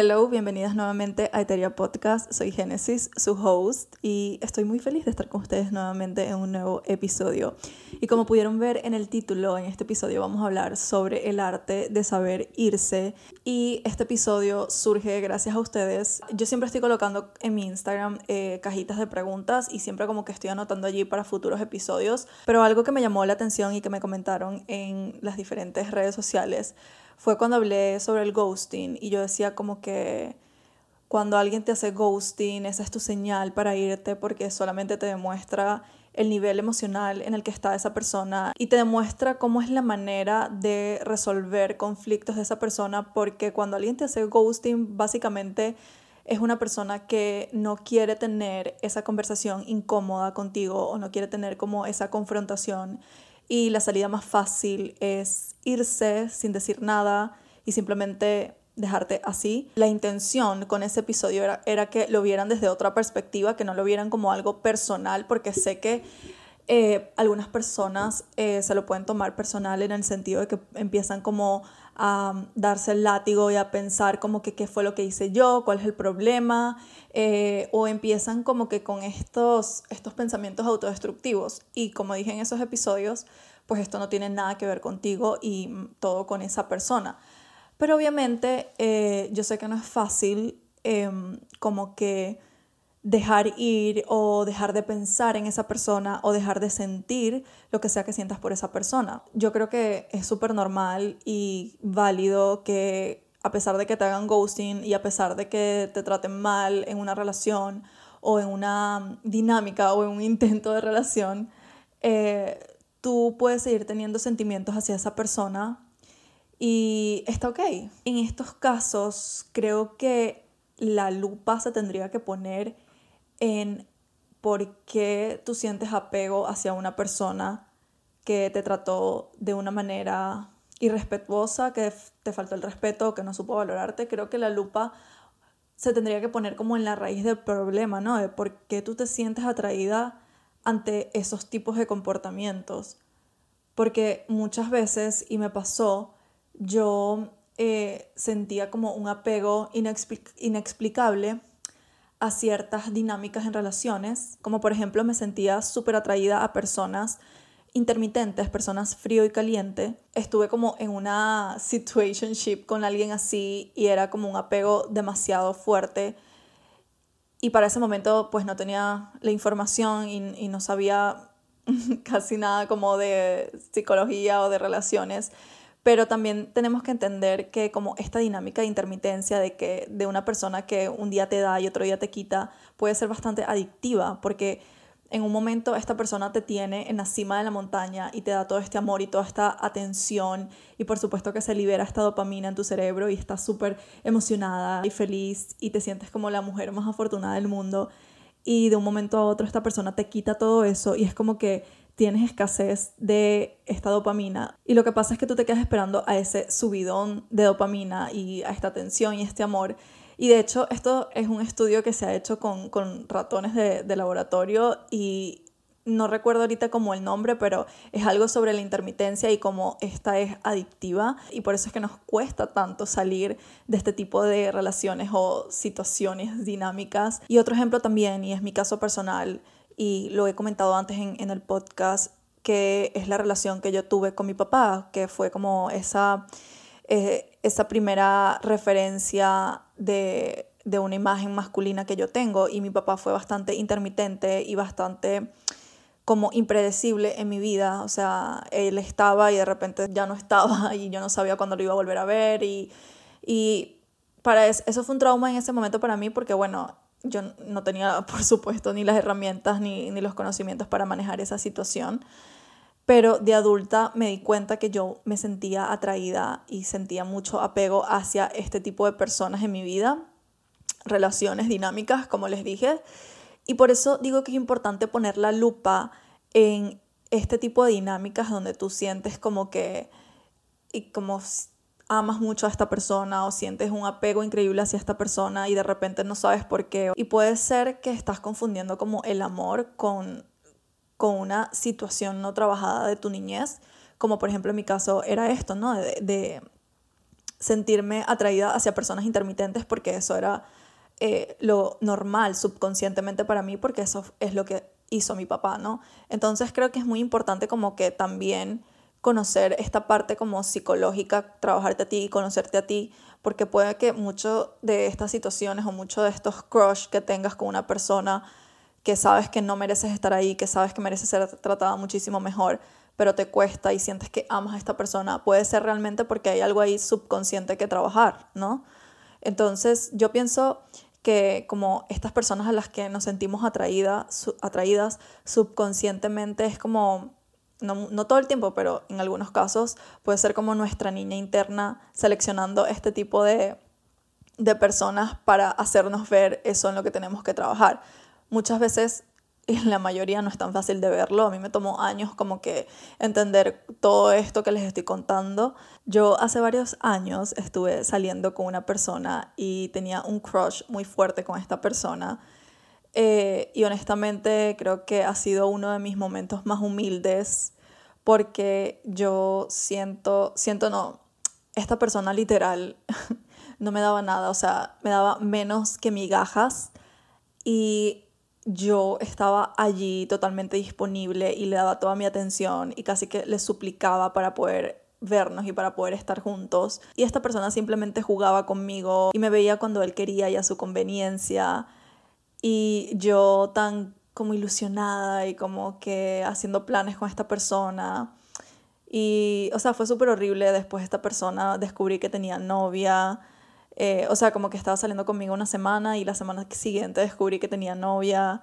Hello, bienvenidas nuevamente a Eteria Podcast. Soy Genesis, su host, y estoy muy feliz de estar con ustedes nuevamente en un nuevo episodio. Y como pudieron ver en el título, en este episodio vamos a hablar sobre el arte de saber irse. Y este episodio surge gracias a ustedes. Yo siempre estoy colocando en mi Instagram eh, cajitas de preguntas y siempre como que estoy anotando allí para futuros episodios. Pero algo que me llamó la atención y que me comentaron en las diferentes redes sociales fue cuando hablé sobre el ghosting y yo decía como que cuando alguien te hace ghosting, esa es tu señal para irte porque solamente te demuestra el nivel emocional en el que está esa persona y te demuestra cómo es la manera de resolver conflictos de esa persona porque cuando alguien te hace ghosting básicamente es una persona que no quiere tener esa conversación incómoda contigo o no quiere tener como esa confrontación y la salida más fácil es irse sin decir nada y simplemente dejarte así. La intención con ese episodio era, que lo vieran desde otra perspectiva, que no lo vieran como algo personal, porque sé que eh, algunas personas eh, se lo pueden tomar personal en el sentido de que empiezan como a darse el látigo y a pensar como que qué fue lo que hice yo, cuál es el problema, eh, o empiezan como que con estos, estos pensamientos autodestructivos. Y como dije en esos episodios, pues esto no tiene nada que ver contigo y todo con esa persona. Pero obviamente yo sé que no es fácil em, como que dejar ir o dejar de pensar en esa persona o dejar de sentir lo que sea que sientas por esa persona. Yo creo que es súper normal y válido que a pesar de que te hagan ghosting y a pesar de que te traten mal en una relación o en una dinámica o en un intento de relación, eh, tú puedes seguir teniendo sentimientos hacia esa persona y está ok. En estos casos creo que la lupa se tendría que poner en por qué tú sientes apego hacia una persona que te trató de una manera irrespetuosa, que te faltó el respeto, que no supo valorarte. Creo que la lupa se tendría que poner como en la raíz del problema, ¿no? De por qué tú te sientes atraída ante esos tipos de comportamientos. Porque muchas veces, y me pasó, yo eh, sentía como un apego inexplicable a ciertas dinámicas en relaciones, como por ejemplo me sentía súper atraída a personas intermitentes, personas frío y caliente. Estuve como en una situationship con alguien así y era como un apego demasiado fuerte. Y para ese momento pues no tenía la información y, y no sabía casi nada como de psicología o de relaciones pero también tenemos que entender que como esta dinámica de intermitencia de que de una persona que un día te da y otro día te quita puede ser bastante adictiva porque en un momento esta persona te tiene en la cima de la montaña y te da todo este amor y toda esta atención y por supuesto que se libera esta dopamina en tu cerebro y estás súper emocionada y feliz y te sientes como la mujer más afortunada del mundo y de un momento a otro esta persona te quita todo eso y es como que tienes escasez de esta dopamina y lo que pasa es que tú te quedas esperando a ese subidón de dopamina y a esta tensión y este amor. Y de hecho esto es un estudio que se ha hecho con, ratones de, de laboratorio y no recuerdo ahorita como el nombre, pero es algo sobre la intermitencia y cómo esta es adictiva y por eso es que nos cuesta tanto salir de este tipo de relaciones o situaciones dinámicas. Y otro ejemplo también, y es mi caso personal, y lo he comentado antes en, el podcast, que es la relación que yo tuve con mi papá, que fue como esa, eh, esa primera referencia de, de una imagen masculina que yo tengo. Y mi papá fue bastante intermitente y bastante como impredecible en mi vida, o sea, él estaba y de repente ya no estaba y yo no sabía cuándo lo iba a volver a ver. Y, y para eso, eso fue un trauma en ese momento para mí porque bueno, yo no tenía, por supuesto, ni las herramientas ni, ni los conocimientos para manejar esa situación. Pero de adulta me di cuenta que yo me sentía atraída y sentía mucho apego hacia este tipo de personas en mi vida, relaciones dinámicas, como les dije. Y por eso digo que es importante poner la lupa en este tipo de dinámicas donde tú sientes como que, y como amas mucho a esta persona o sientes un apego increíble hacia esta persona y de repente no sabes por qué. Y puede ser que estás confundiendo como el amor con, con una situación no trabajada de tu niñez, como por ejemplo en mi caso era esto, ¿no? De, sentirme atraída hacia personas intermitentes porque eso era eh, lo normal subconscientemente para mí porque eso es lo que hizo mi papá, ¿no? Entonces creo que es muy importante como que también conocer esta parte como psicológica, trabajarte a ti y conocerte a ti, porque puede que mucho de estas situaciones o mucho de estos crush que tengas con una persona que sabes que no mereces estar ahí, que sabes que mereces ser tratada muchísimo mejor, pero te cuesta y sientes que amas a esta persona, puede ser realmente porque hay algo ahí subconsciente que trabajar, ¿no? Entonces yo pienso que como estas personas a las que nos sentimos atraídas, atraídas subconscientemente es como, no, no, todo el tiempo, pero en algunos casos puede ser como nuestra niña interna seleccionando este tipo de, de personas para hacernos ver eso en lo que tenemos que trabajar. Muchas veces y la mayoría no es tan fácil de verlo. A mí me tomó años como que entender todo esto que les estoy contando. Yo hace varios años estuve saliendo con una persona y tenía un crush muy fuerte con esta persona. Eh, y honestamente creo que ha sido uno de mis momentos más humildes porque yo siento, siento no, esta persona literal no me daba nada, o sea, me daba menos que migajas y yo estaba allí totalmente disponible y le daba toda mi atención y casi que le suplicaba para poder vernos y para poder estar juntos. Y esta persona simplemente jugaba conmigo y me veía cuando él quería y a su conveniencia. Y yo tan como ilusionada y como que haciendo planes con esta persona. Y, o sea, fue súper horrible. Después esta persona descubrí que tenía novia eh, o sea, como que estaba saliendo conmigo una semana y la semana siguiente descubrí que tenía novia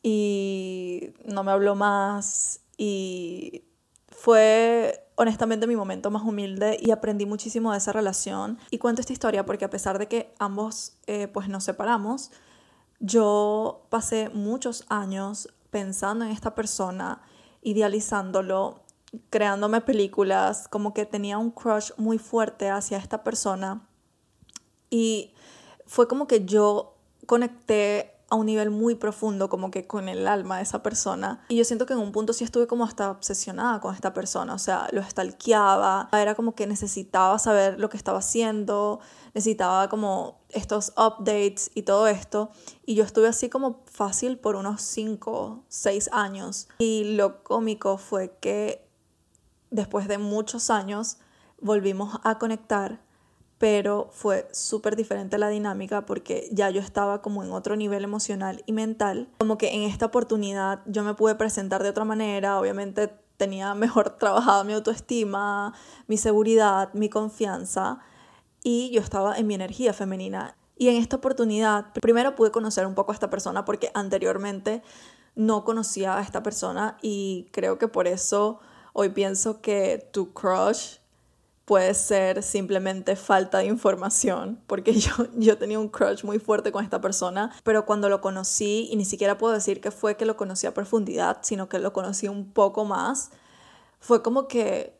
y no me habló más y fue honestamente mi momento más humilde y aprendí muchísimo de esa relación. Y cuento esta historia porque a pesar de que ambos eh, pues nos separamos, yo pasé muchos años pensando en esta persona, idealizándolo, creándome películas, como que tenía un crush muy fuerte hacia esta persona. Y fue como que yo conecté a un nivel muy profundo, como que con el alma de esa persona. Y yo siento que en un punto sí estuve como hasta obsesionada con esta persona, o sea, lo stalkeaba, era como que necesitaba saber lo que estaba haciendo, necesitaba como estos updates y todo esto. Y yo estuve así como fácil por unos 5, 6 años. Y lo cómico fue que después de muchos años volvimos a conectar pero fue súper diferente la dinámica porque ya yo estaba como en otro nivel emocional y mental. Como que en esta oportunidad yo me pude presentar de otra manera, obviamente tenía mejor trabajada mi autoestima, mi seguridad, mi confianza y yo estaba en mi energía femenina. Y en esta oportunidad, primero pude conocer un poco a esta persona porque anteriormente no conocía a esta persona y creo que por eso hoy pienso que tu crush puede ser simplemente falta de información, porque yo, yo tenía un crush muy fuerte con esta persona, pero cuando lo conocí, y ni siquiera puedo decir que fue que lo conocí a profundidad, sino que lo conocí un poco más, fue como que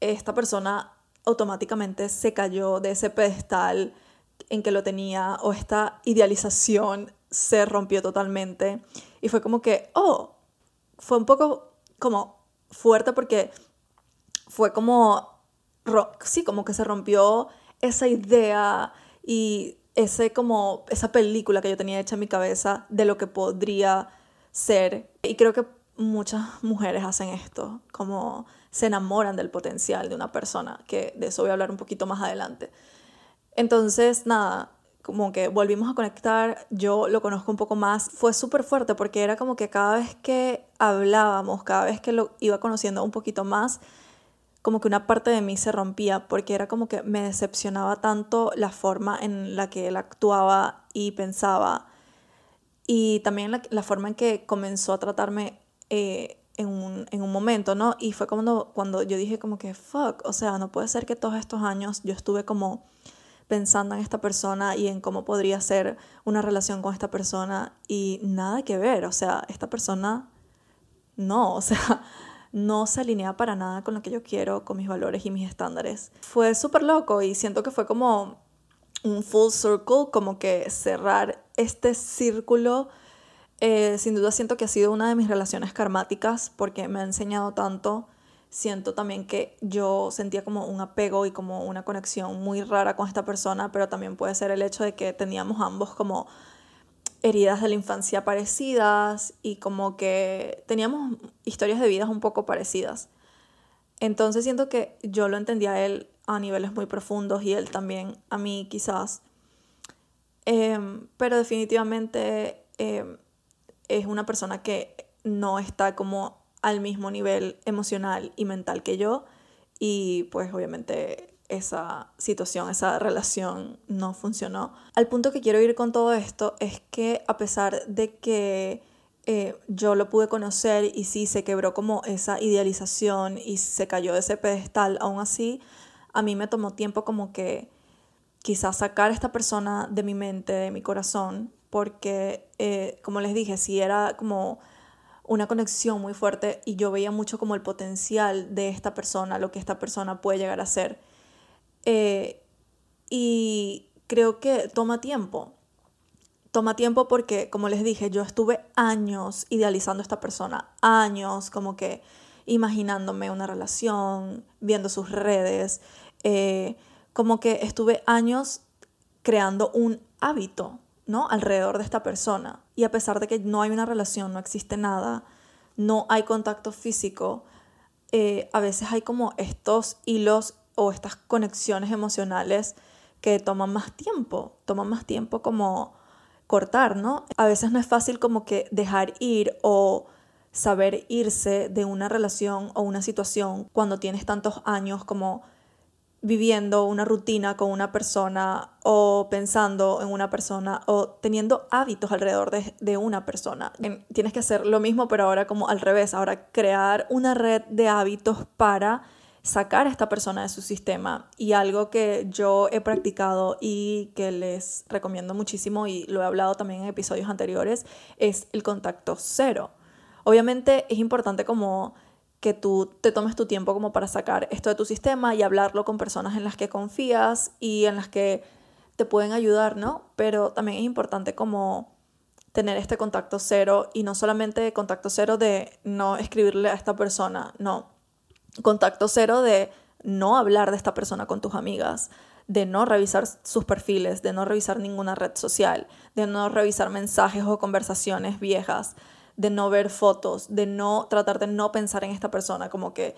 esta persona automáticamente se cayó de ese pedestal en que lo tenía, o esta idealización se rompió totalmente, y fue como que, oh, fue un poco como fuerte porque fue como sí, como que se rompió esa idea y ese como esa película que yo tenía hecha en mi cabeza de lo que podría ser. Y creo que muchas mujeres hacen esto, como se enamoran del potencial de una persona, que de eso voy a hablar un poquito más adelante. Entonces, nada, como que volvimos a conectar, yo lo conozco un poco más, fue súper fuerte porque era como que cada vez que hablábamos, cada vez que lo iba conociendo un poquito más, como que una parte de mí se rompía porque era como que me decepcionaba tanto la forma en la que él actuaba y pensaba y también la, forma en que comenzó a tratarme eh, en, un, en, un, momento, ¿no? Y fue cuando, cuando yo dije como que, fuck, o sea, no puede ser que todos estos años yo estuve como pensando en esta persona y en cómo podría ser una relación con esta persona y nada que ver, o sea, esta persona no, o sea, no se alinea para nada con lo que yo quiero, con mis valores y mis estándares. Fue súper loco y siento que fue como un full circle, como que cerrar este círculo. Eh, sin duda siento que ha sido una de mis relaciones karmáticas porque me ha enseñado tanto siento también que yo sentía como un apego y como una conexión muy rara con esta persona, pero también puede ser el hecho de que teníamos ambos como heridas de la infancia parecidas y como que teníamos historias de vidas un poco parecidas. Entonces siento que yo lo entendía a él a niveles muy profundos y él también a mí quizás. Em, pero definitivamente em, es una persona que no está como al mismo nivel emocional y mental que yo y pues obviamente esa situación, esa relación no funcionó. Al punto que quiero ir con todo esto es que a pesar de que eh, yo lo pude conocer y sí se quebró como esa idealización y se cayó de ese pedestal, aún así a mí me tomó tiempo como que quizás sacar a esta persona de mi mente, de mi corazón, porque eh, como les dije, si era como una conexión muy fuerte y yo veía mucho como el potencial de esta persona, lo que esta persona puede llegar a ser. Eh, y creo que toma tiempo. Toma tiempo porque, como les dije, yo estuve años idealizando a esta persona, años como que imaginándome una relación, viendo sus redes, eh, como que estuve años creando un hábito, ¿no? Alrededor de esta persona. Y a pesar de que no hay una relación, no existe nada, no hay contacto físico, eh, a veces hay como estos hilos o estas conexiones emocionales que toman más tiempo, toman más tiempo como cortar, ¿no? A veces no es fácil como que dejar ir o saber irse de una relación o una situación cuando tienes tantos años como viviendo una rutina con una persona o pensando en una persona o teniendo hábitos alrededor de, una persona. Tienes que hacer lo mismo, pero ahora como al revés, ahora crear una red de hábitos para sacar a esta persona de su sistema. Y algo que yo he practicado y que les recomiendo muchísimo y lo he hablado también en episodios anteriores es el contacto cero. Obviamente es importante como que tú te tomes tu tiempo como para sacar esto de tu sistema y hablarlo con personas en las que confías y en las que te pueden ayudar, ¿no? Pero también es importante como tener este contacto cero y no solamente contacto cero de no escribirle a esta persona, no, contacto cero de no hablar de esta persona con tus amigas, de no revisar sus perfiles, de no revisar ninguna red social, de no revisar mensajes o conversaciones viejas, de no ver fotos, de no tratar de no pensar en esta persona, como que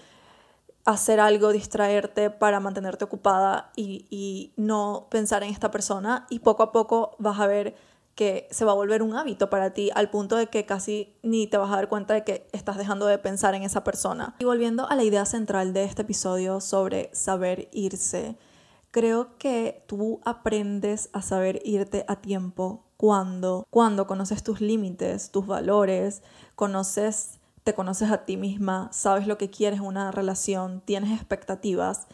hacer algo, distraerte para mantenerte ocupada y, y, no pensar en esta persona. Y poco a poco vas a ver que se va a volver un hábito para ti al punto de que casi ni te vas a dar cuenta de que estás dejando de pensar en esa persona. Y volviendo a la idea central de este episodio sobre saber irse, creo que tú aprendes a saber irte a tiempo cuando, cuando conoces tus límites, tus valores, conoces, te conoces a ti misma, sabes lo que quieres en una relación, tienes expectativas.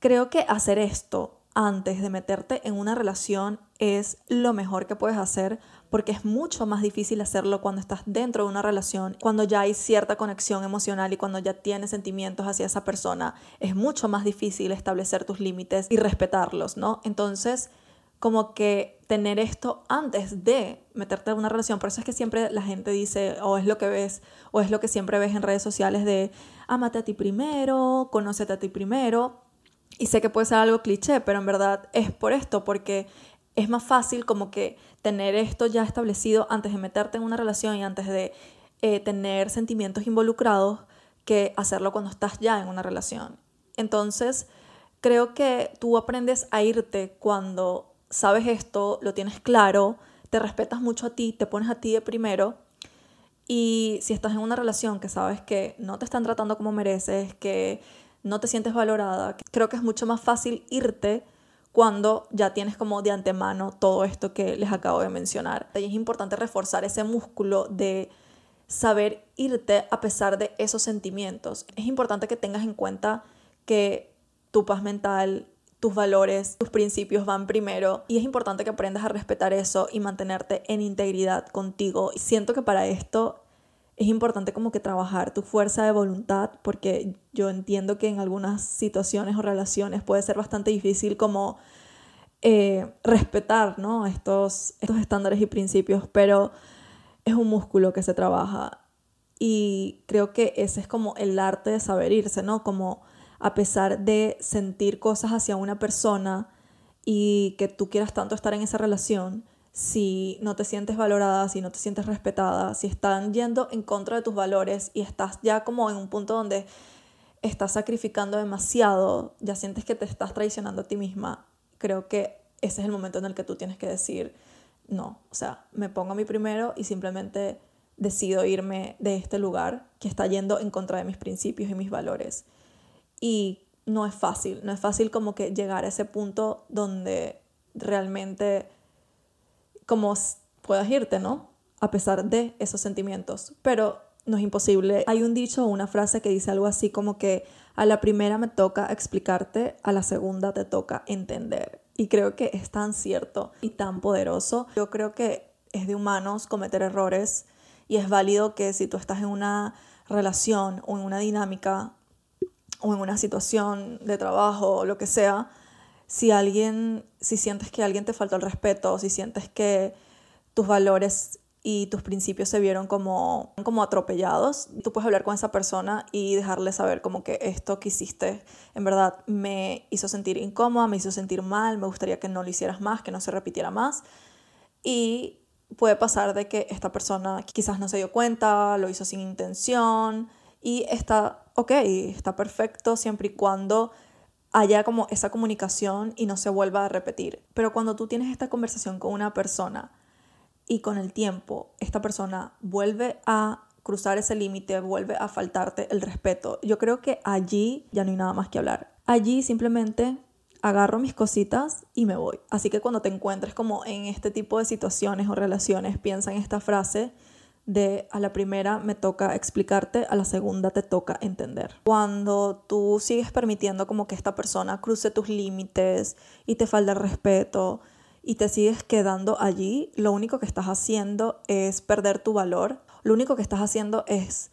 Creo que hacer esto antes de meterte en una relación es lo mejor que puedes hacer porque es mucho más difícil hacerlo cuando estás dentro de una relación, cuando ya hay cierta conexión emocional y cuando ya tienes sentimientos hacia esa persona, es mucho más difícil establecer tus límites y respetarlos, ¿no? Entonces, como que tener esto antes de meterte en una relación. Por eso es que siempre la gente dice, o es lo que ves, o es lo que siempre ves en redes sociales de, amate a ti primero, conócete a ti primero. Y sé que puede ser algo cliché, pero en verdad es por esto, porque es más fácil como que tener esto ya establecido antes de meterte en una relación y antes de eh, tener sentimientos involucrados que hacerlo cuando estás ya en una relación. Entonces, creo que tú aprendes a irte cuando sabes esto, lo tienes claro, te respetas mucho a ti, te pones a ti de primero. Y si estás en una relación que sabes que no te están tratando como mereces, que no te sientes valorada, creo que es mucho más fácil irte cuando ya tienes como de antemano todo esto que les acabo de mencionar. Y es importante reforzar ese músculo de saber irte a pesar de esos sentimientos. Es importante que tengas en cuenta que tu paz mental, tus valores, tus principios van primero y es importante que aprendas a respetar eso y mantenerte en integridad contigo. Y siento que para esto es importante como que trabajar tu fuerza de voluntad porque yo entiendo que en algunas situaciones o relaciones puede ser bastante difícil como eh, respetar ¿no? estos, estos estándares y principios, pero es un músculo que se trabaja Y creo que ese es como el arte de saber irse, ¿no? Como a pesar de sentir cosas hacia una persona y que tú quieras tanto estar en esa relación, si no te sientes valorada, si no te sientes respetada, si están yendo en contra de tus valores y estás ya como en un punto donde estás sacrificando demasiado, ya sientes que te estás traicionando a ti misma, creo que ese es el momento en el que tú tienes que decir, no, o sea, me pongo a mí primero y simplemente decido irme de este lugar que está yendo en contra de mis principios y mis valores. Y no es fácil, no es fácil como que llegar a ese punto donde realmente como puedas irte, ¿no? A pesar de esos sentimientos, pero no es imposible. Hay un dicho o una frase que dice algo así como que a la primera me toca explicarte, a la segunda te toca entender. Y creo que es tan cierto y tan poderoso. Yo creo que es de humanos cometer errores y es válido que si tú estás en una relación o en una dinámica o en una situación de trabajo o lo que sea, si alguien, si sientes que alguien te faltó el respeto, si sientes que tus valores y tus principios se vieron como, como atropellados, tú puedes hablar con esa persona y dejarle saber como que esto que hiciste en verdad me hizo sentir incómoda, me hizo sentir mal, me gustaría que no lo hicieras más, que no se repitiera más. Y puede pasar de que esta persona quizás no se dio cuenta, lo hizo sin intención y está ok, está perfecto siempre y cuando haya como esa comunicación y no se vuelva a repetir. Pero cuando tú tienes esta conversación con una persona y con el tiempo esta persona vuelve a cruzar ese límite, vuelve a faltarte el respeto, yo creo que allí ya no hay nada más que hablar. Allí simplemente agarro mis cositas y me voy. Así que cuando te encuentres como en este tipo de situaciones o relaciones, piensa en esta frase de a la primera me toca explicarte, a la segunda te toca entender. Cuando tú sigues permitiendo como que esta persona cruce tus límites y te falta el respeto, y te sigues quedando allí, lo único que estás haciendo es perder tu valor. Lo único que estás haciendo es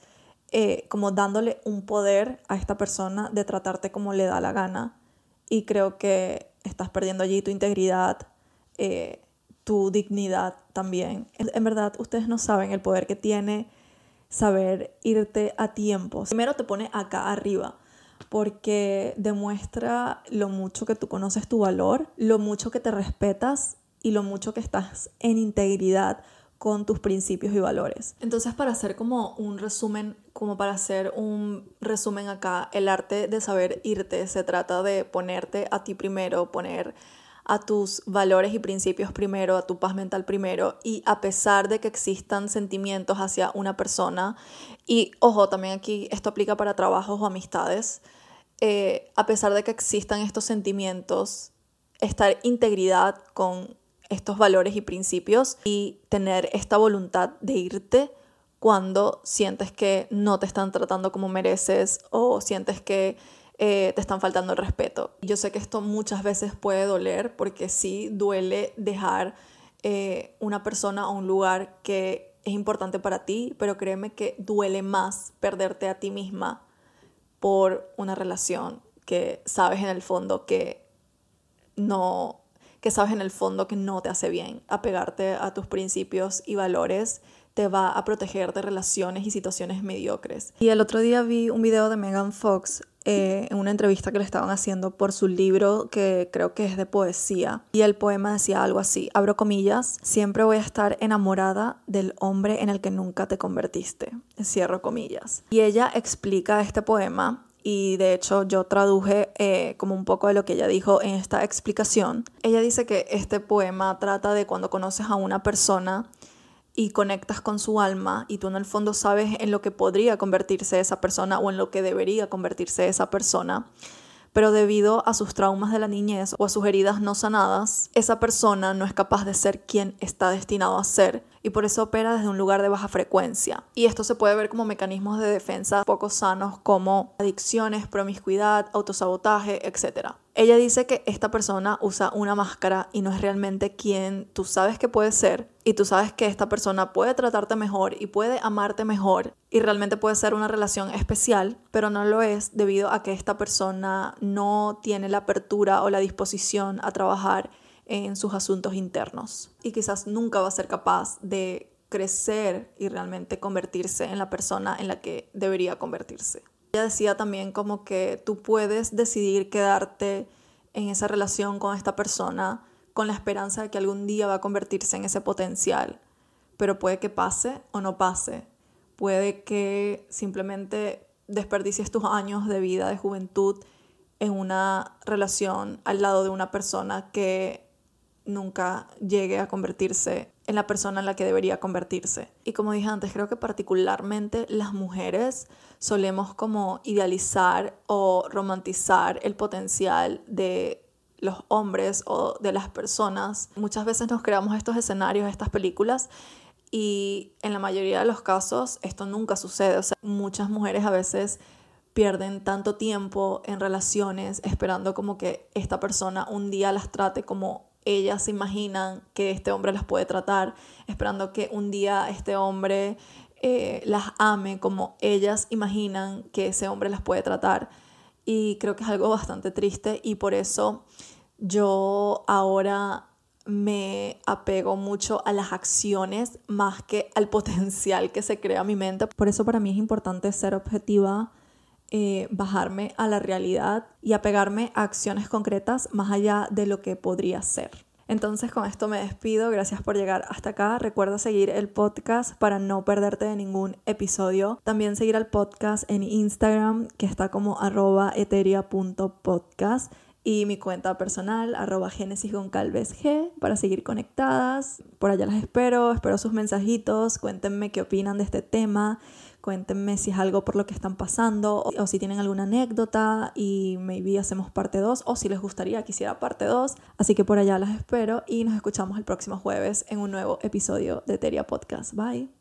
eh, como dándole un poder a esta persona de tratarte como le da la gana. Y creo que estás perdiendo allí tu integridad, eh, tu dignidad también. En verdad, ustedes no saben el poder que tiene saber irte a tiempo. Primero te pone acá arriba porque demuestra lo mucho que tú conoces tu valor, lo mucho que te respetas y lo mucho que estás en integridad con tus principios y valores. Entonces, para hacer como un resumen, como para hacer un resumen acá, el arte de saber irte se trata de ponerte a ti primero, poner a tus valores y principios primero, a tu paz mental primero, y a pesar de que existan sentimientos hacia una persona, y ojo, también aquí esto aplica para trabajos o amistades, eh, a pesar de que existan estos sentimientos, estar integridad con estos valores y principios y tener esta voluntad de irte cuando sientes que no te están tratando como mereces o sientes que eh, te están faltando el respeto. Yo sé que esto muchas veces puede doler porque sí duele dejar eh, una persona o un lugar que es importante para ti, pero créeme que duele más perderte a ti misma por una relación que sabes en el fondo que no que sabes en el fondo que no te hace bien. Apegarte a tus principios y valores te va a proteger de relaciones y situaciones mediocres. Y el otro día vi un video de Megan Fox eh, en una entrevista que le estaban haciendo por su libro que creo que es de poesía. Y el poema decía algo así, abro comillas, siempre voy a estar enamorada del hombre en el que nunca te convertiste. Cierro comillas. Y ella explica este poema y de hecho yo traduje eh, como un poco de lo que ella dijo en esta explicación. Ella dice que este poema trata de cuando conoces a una persona y conectas con su alma y tú en el fondo sabes en lo que podría convertirse esa persona o en lo que debería convertirse esa persona, pero debido a sus traumas de la niñez o a sus heridas no sanadas, esa persona no es capaz de ser quien está destinado a ser y por eso opera desde un lugar de baja frecuencia. Y esto se puede ver como mecanismos de defensa poco sanos como adicciones, promiscuidad, autosabotaje, etc. Ella dice que esta persona usa una máscara y no es realmente quien tú sabes que puede ser y tú sabes que esta persona puede tratarte mejor y puede amarte mejor y realmente puede ser una relación especial, pero no lo es debido a que esta persona no tiene la apertura o la disposición a trabajar en sus asuntos internos y quizás nunca va a ser capaz de crecer y realmente convertirse en la persona en la que debería convertirse. Ella decía también como que tú puedes decidir quedarte en esa relación con esta persona con la esperanza de que algún día va a convertirse en ese potencial, pero puede que pase o no pase. Puede que simplemente desperdicies tus años de vida, de juventud, en una relación al lado de una persona que nunca llegue a convertirse en la persona en la que debería convertirse. Y como dije antes, creo que particularmente las mujeres solemos como idealizar o romantizar el potencial de los hombres o de las personas. Muchas veces nos creamos estos escenarios, estas películas y en la mayoría de los casos esto nunca sucede. O sea, muchas mujeres a veces pierden tanto tiempo en relaciones esperando como que esta persona un día las trate como ellas se imaginan que este hombre las puede tratar, esperando que un día este hombre eh, las ame como ellas imaginan que ese hombre las puede tratar. Y creo que es algo bastante triste y por eso yo ahora me apego mucho a las acciones más que al potencial que se crea en mi mente. Por eso para mí es importante ser objetiva eh, bajarme a la realidad y apegarme a acciones concretas más allá de lo que podría ser. Entonces con esto me despido, gracias por llegar hasta acá. Recuerda seguir el podcast para no perderte de ningún episodio. También seguir al podcast en Instagram que está como arroba eteria.podcast y mi cuenta personal, arroba Génesis Goncalves G, para seguir conectadas. Por allá las espero, espero sus mensajitos, cuéntenme qué opinan de este tema, cuéntenme si es algo por lo que están pasando o, si tienen alguna anécdota y maybe hacemos parte 2 o si les gustaría que hiciera parte 2. Así que por allá las espero y nos escuchamos el próximo jueves en un nuevo episodio de Teria Podcast. Bye.